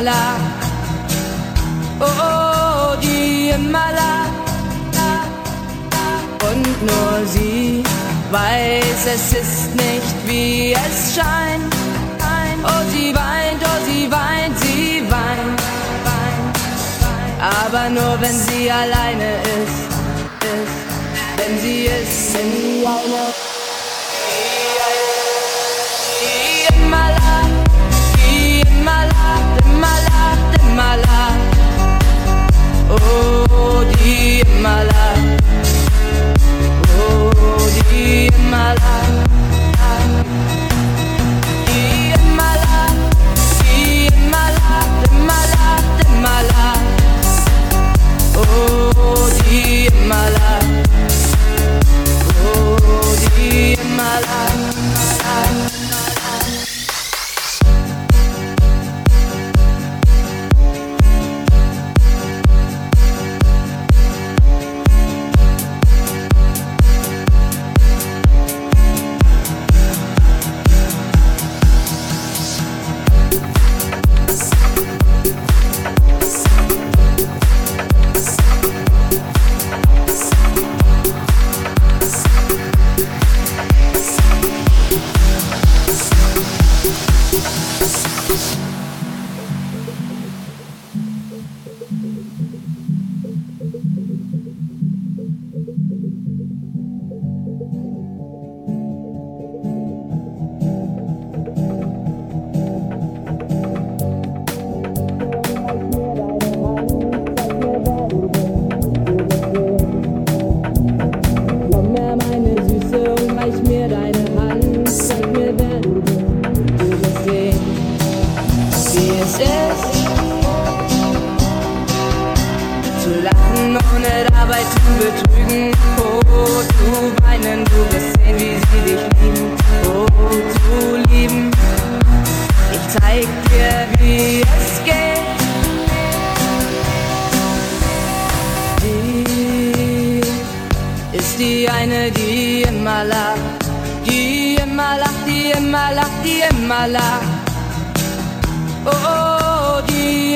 Lacht. Oh, oh die lacht. Und nur sie weiß, es ist nicht wie es scheint. Oh, sie weint, oh, sie weint, sie weint. Aber nur wenn sie alleine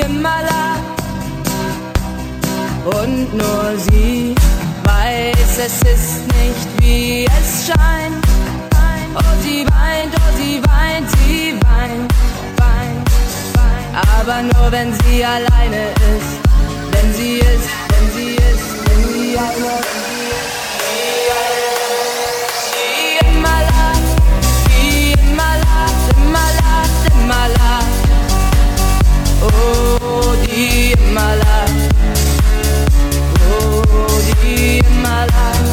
Himala. Und nur sie weiß, es ist nicht wie es scheint. Oh, sie weint, oh, sie weint, sie weint, weint, weint. Aber nur wenn sie alleine ist. Wenn sie ist, wenn sie ist, wenn sie alleine ist. In my life, Oh, dear, my life.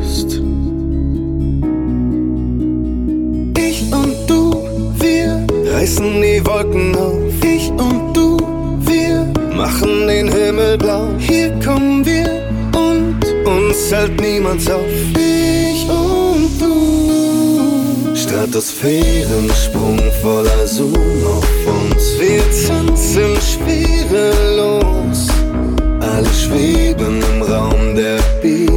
Reißen die Wolken auf. Ich und du, wir machen den Himmel blau. Hier kommen wir und uns hält niemand auf. Ich und du. Stratosphärensprung voller Zoom auf uns. Wir tanzen schwerelos. Alle schweben im Raum, der Beat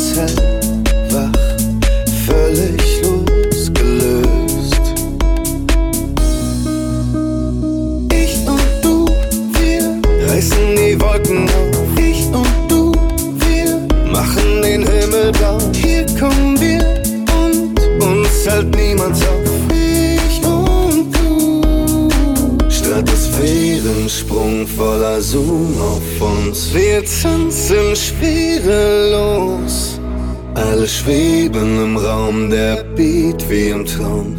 macht wie im Traum.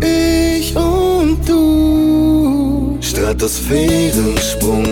Ich und du. Stratosphärensprung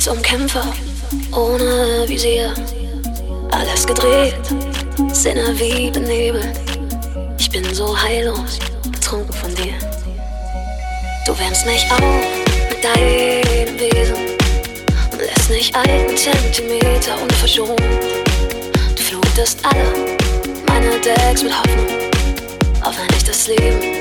Mich zum Kämpfer, ohne Visier. Alles gedreht, Sinne wie benebelt. Ich bin so heillos, betrunken von dir. Du wärmst mich auf mit deinem Wesen und lässt nicht einen Zentimeter unverschont. Du flutest alle meine Decks mit Hoffnung auf ein echtes Leben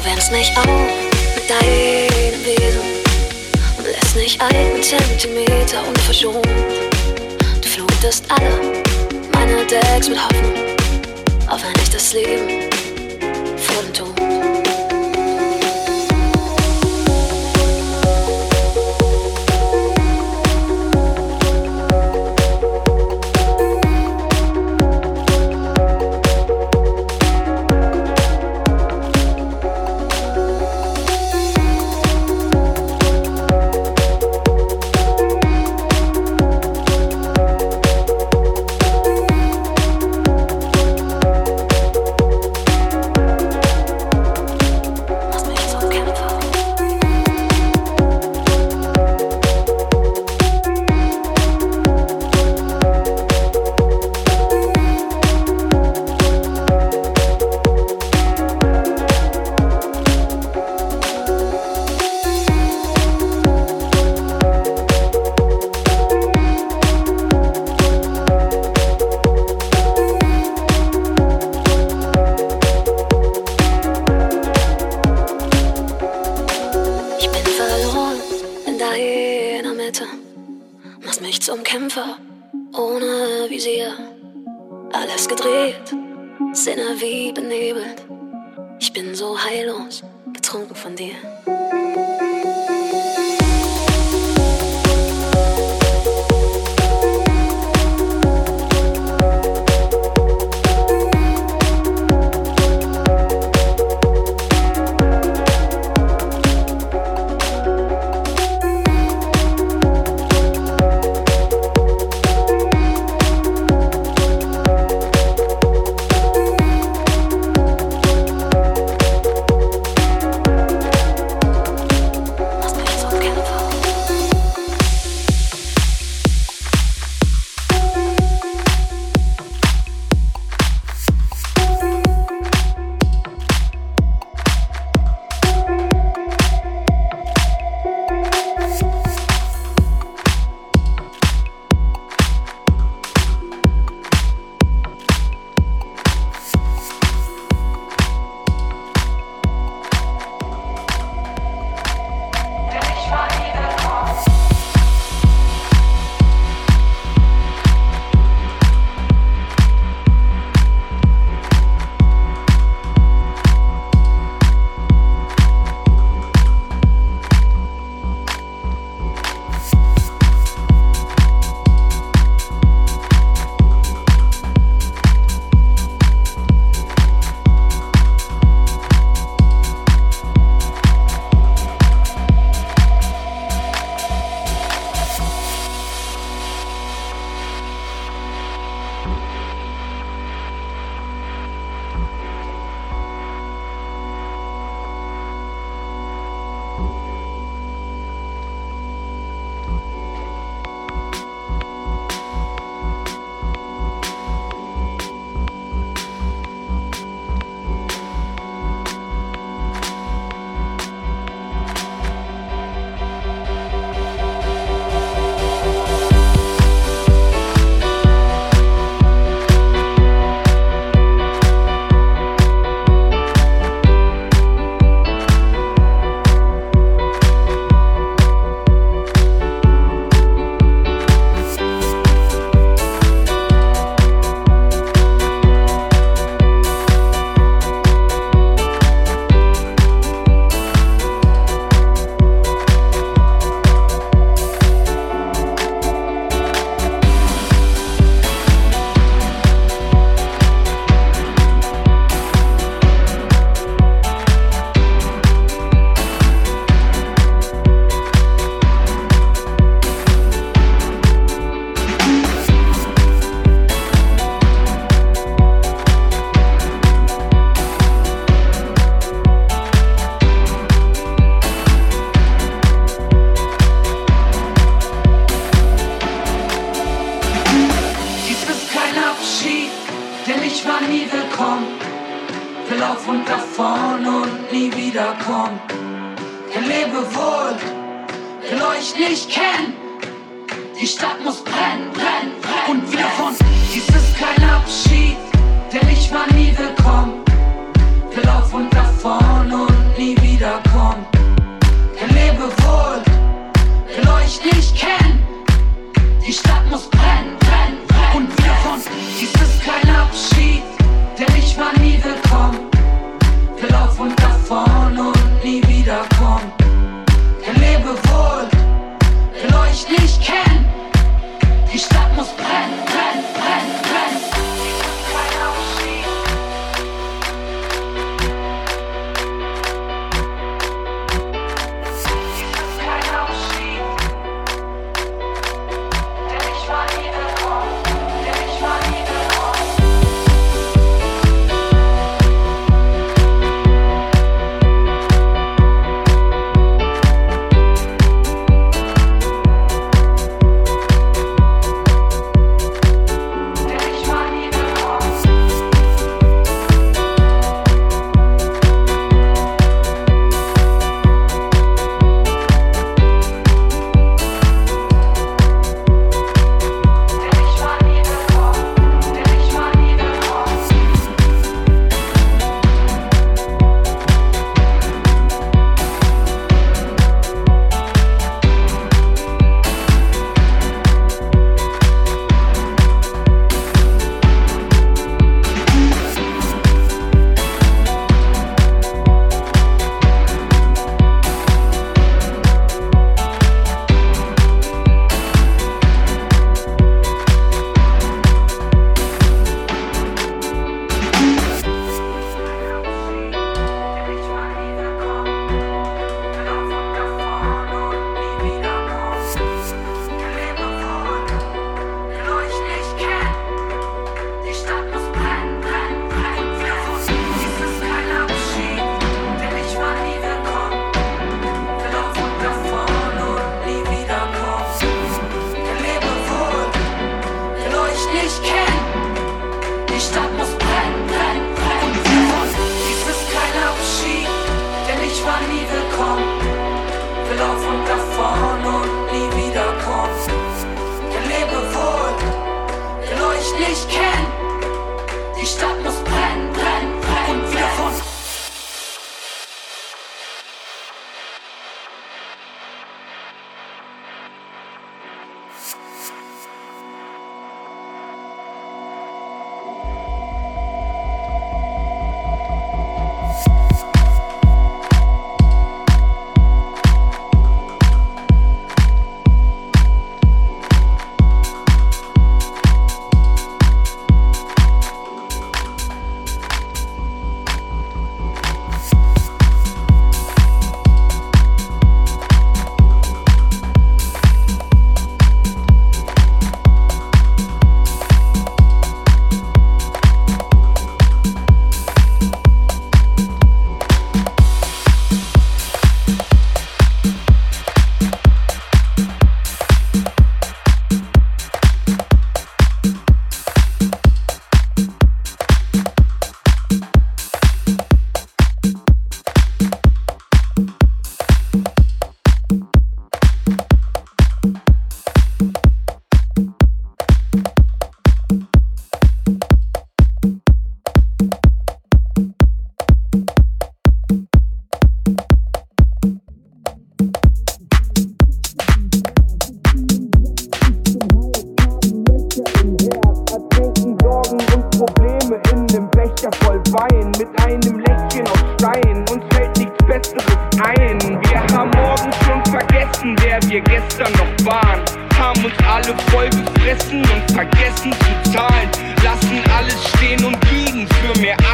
Du wärmst mich auf mit deinem Wesen und lässt mich einen Zentimeter unverschont. Du flutest alle meine Decks mit Hoffnung, auf wenn ich das Leben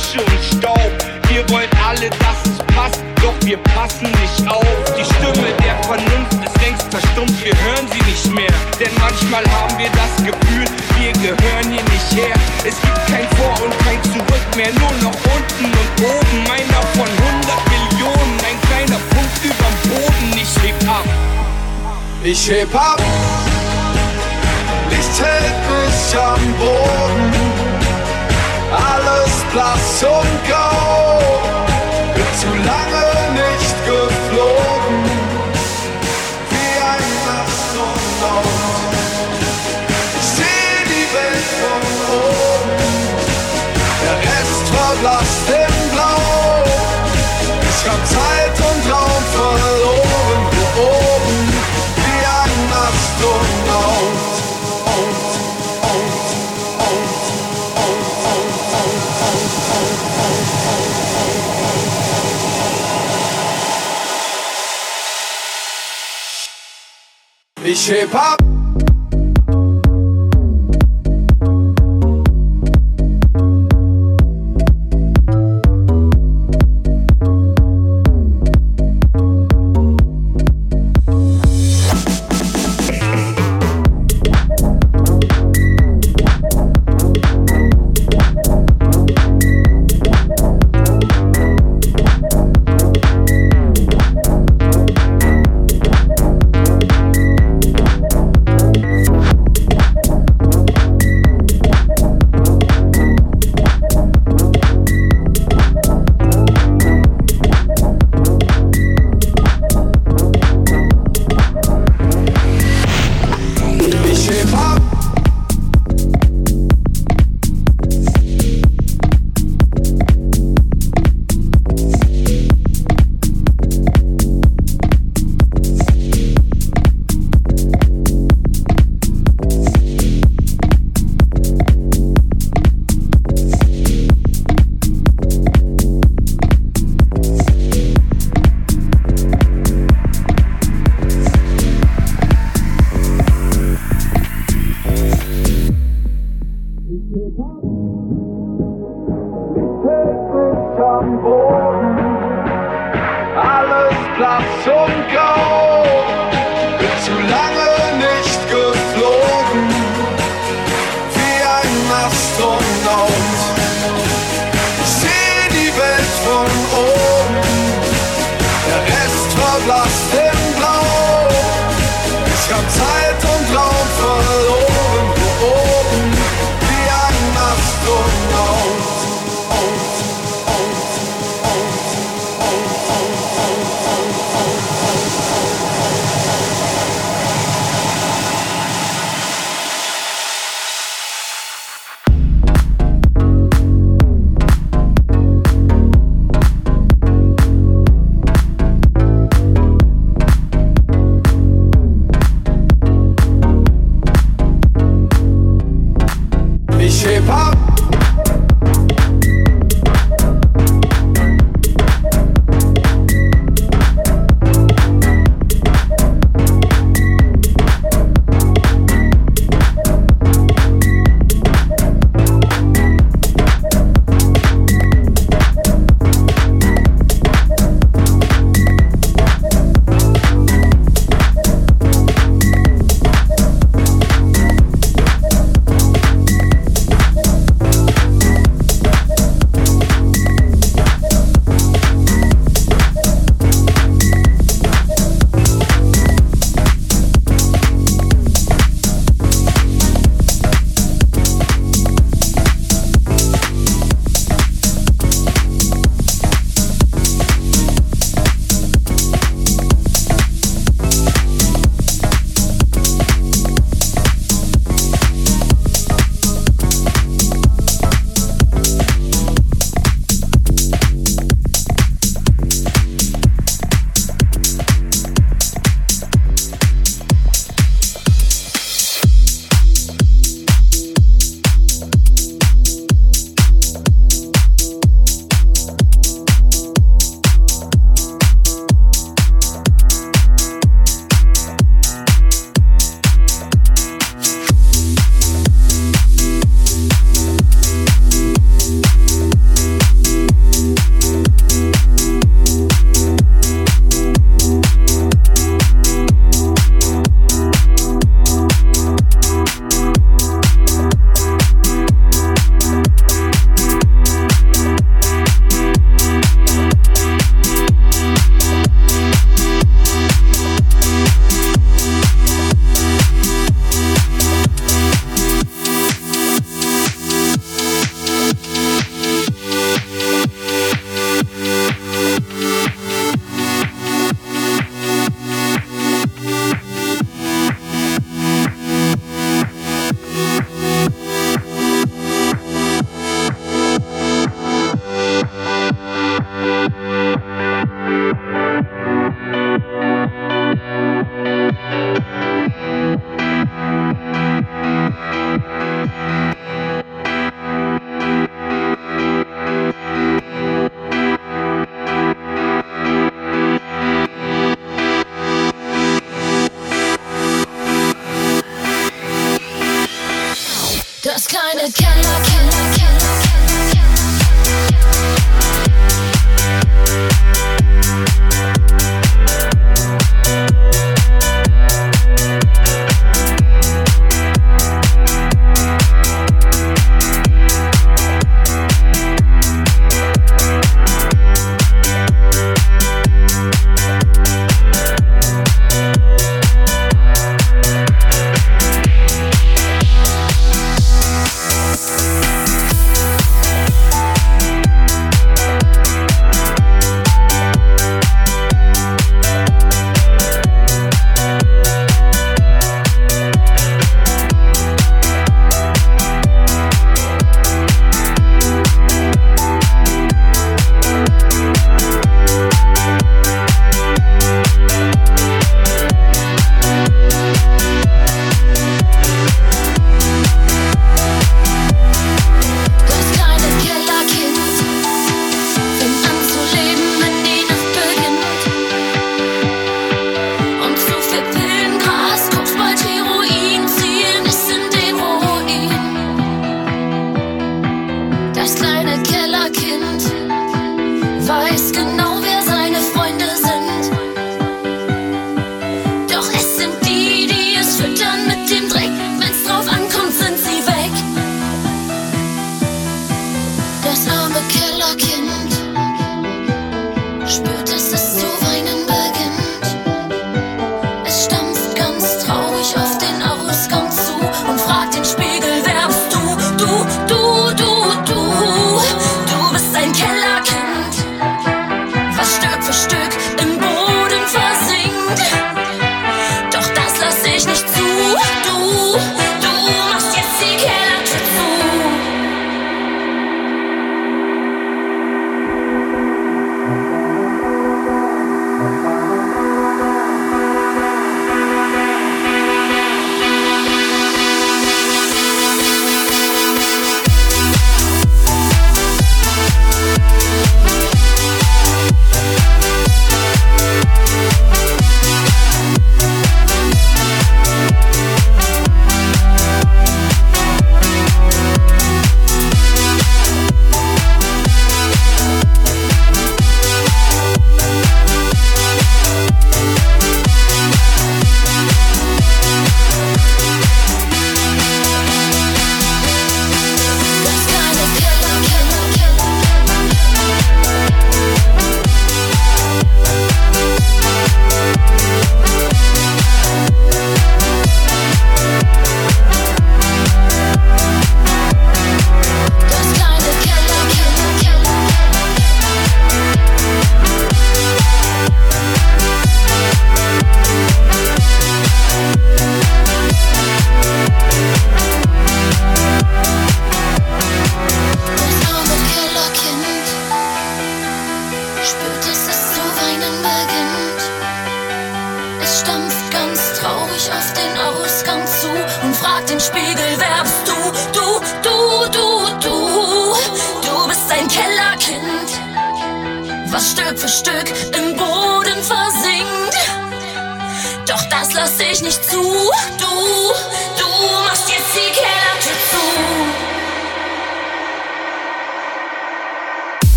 Asche und Staub. Wir wollen alle, dass es passt, doch wir passen nicht auf. Die Stimme der Vernunft ist längst verstummt, wir hören sie nicht mehr. Denn manchmal haben wir das Gefühl, wir gehören hier nicht her. Es gibt kein Vor und kein Zurück mehr, nur noch unten und oben. Einer von 100 Millionen, ein kleiner Punkt überm Boden. Ich heb ab, ich heb ab. Licht hält mich am Boden blass und grau. bin zu lange nicht geflogen, wie ein Astronaut. Ich sehe die Welt von oben, der Rest verblasst im Blau. Ich hab Zeit. Ich heb ab.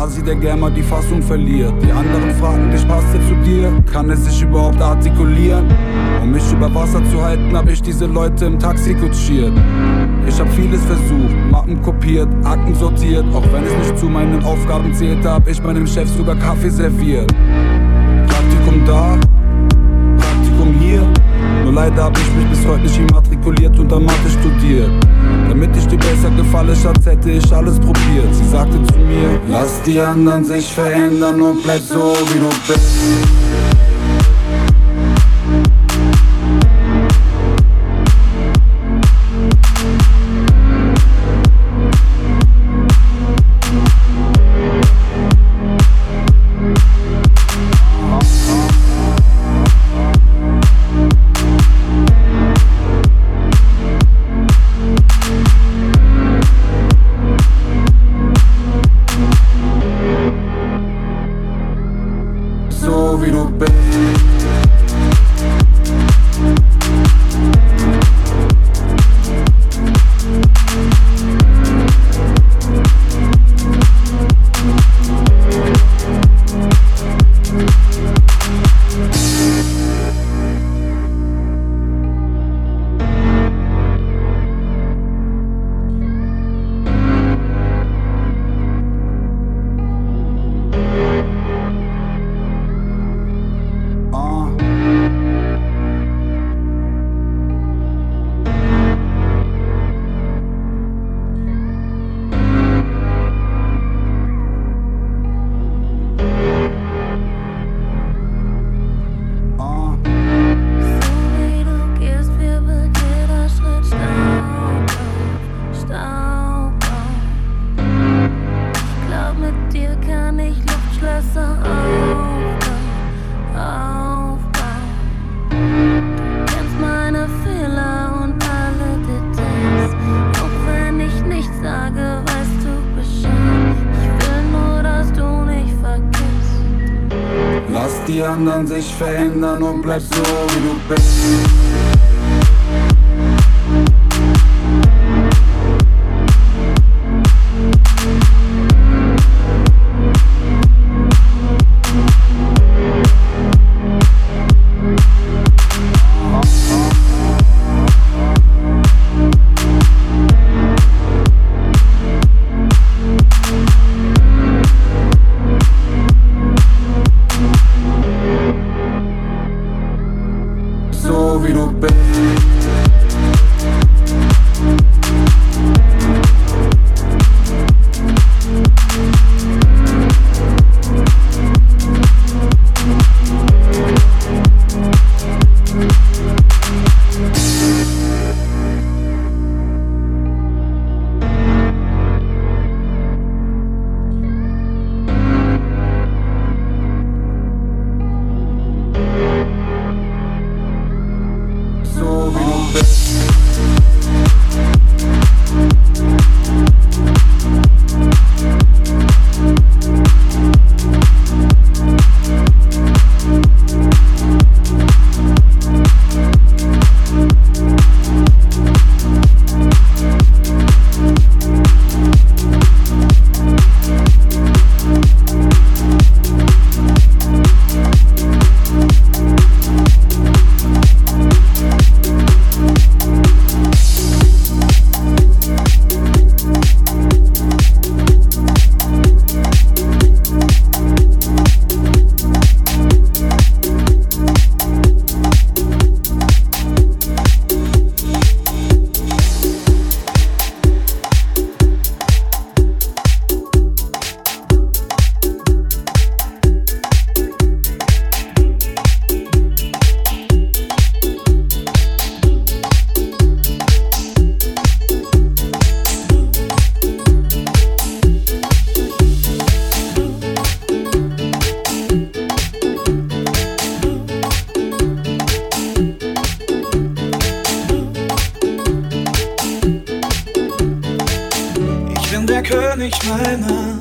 Asi, der gern mal die Fassung verliert. Die anderen fragen dich, passt er zu dir? Kann es sich überhaupt artikulieren? Um mich über Wasser zu halten, hab ich diese Leute im Taxi kutschiert. Ich hab vieles versucht, Mappen kopiert, Akten sortiert. Auch wenn es nicht zu meinen Aufgaben zählte, hab ich meinem Chef sogar Kaffee serviert. Praktikum da, Praktikum hier. Nur leider hab ich mich bis heute nicht immatrikuliert und dann Mathe studiert. Damit ich dir besser gefalle, Schatz, hätte ich alles probiert. Sie sagte zu mir, lass die anderen sich verändern und bleib so, wie du bist. Verändern und bleib König meiner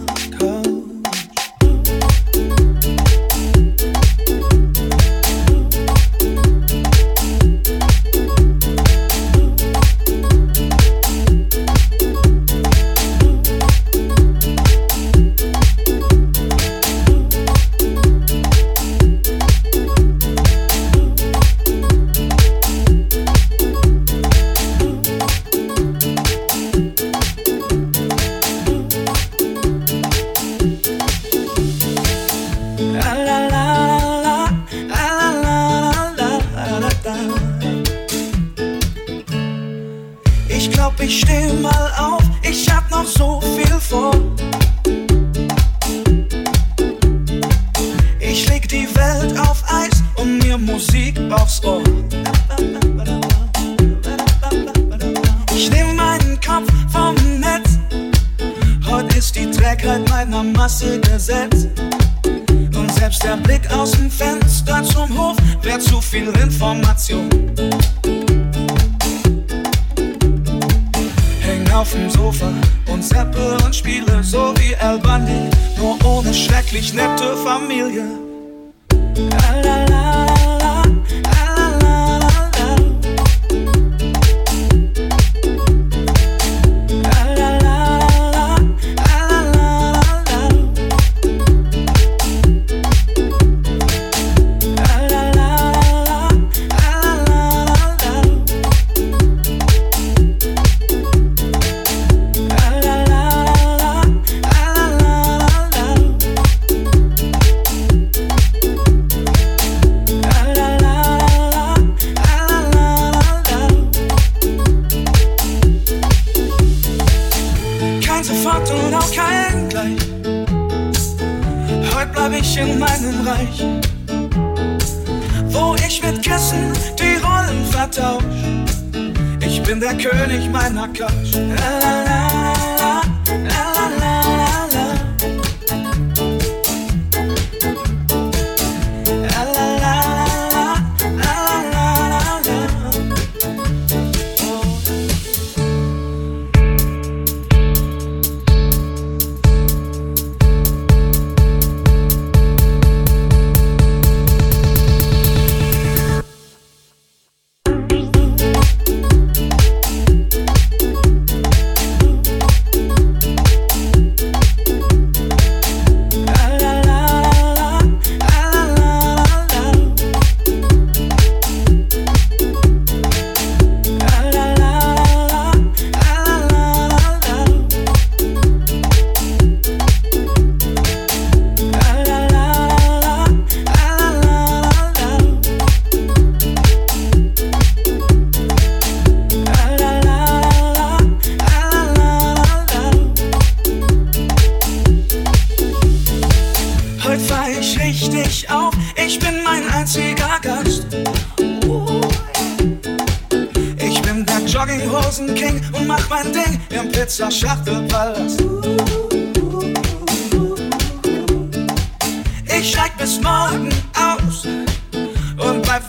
König meiner Couch.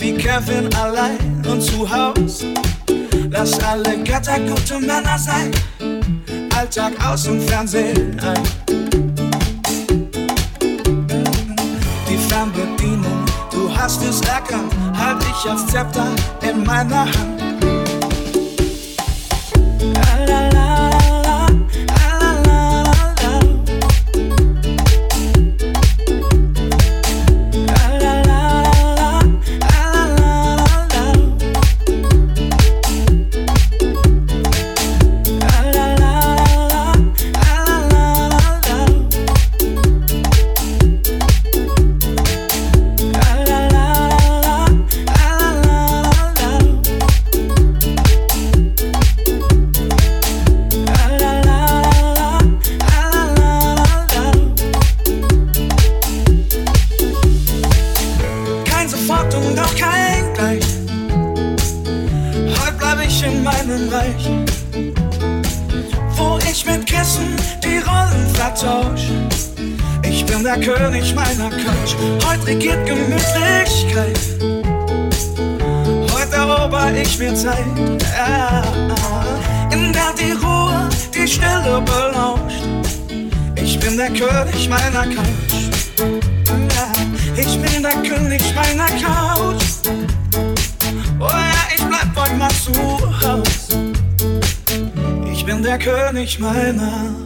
wie Kevin allein und zu Haus. Lass alle Götter gute Männer sein. Alltag aus und Fernsehen ein. Die Fernbedienung, du hast es erkannt, halt dich als Zepter in meiner Hand. reach my mouth.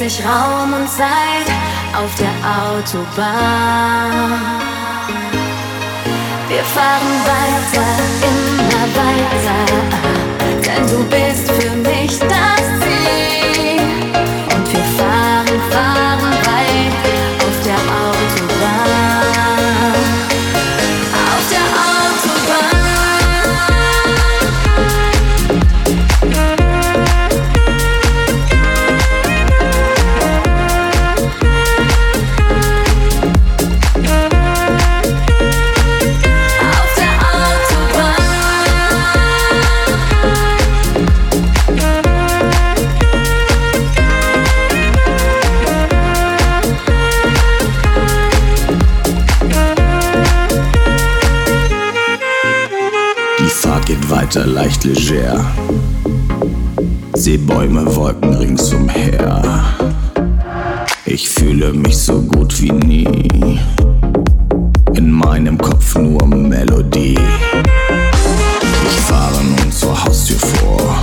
Vergesse ich Raum und Zeit auf der Autobahn. Wir fahren weiter, immer weiter, denn du bist für geht weiter leicht leger. Seh Bäume, Wolken ringsumher. Ich fühle mich so gut wie nie. In meinem Kopf nur Melodie. Ich fahre nun zur Haustür vor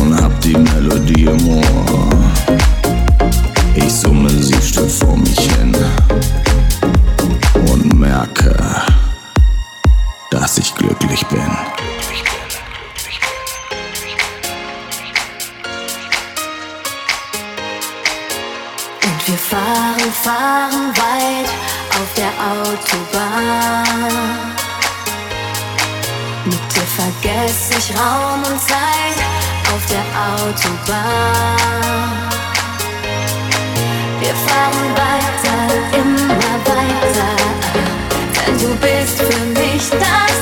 und hab die Melodie im Ohr. Ich summe sie still vor mich glücklich bin. Und wir fahren, fahren weit auf der Autobahn. Mit dir vergesse ich Raum und Zeit auf der Autobahn. Wir fahren weiter, immer weiter, denn du bist für mich das.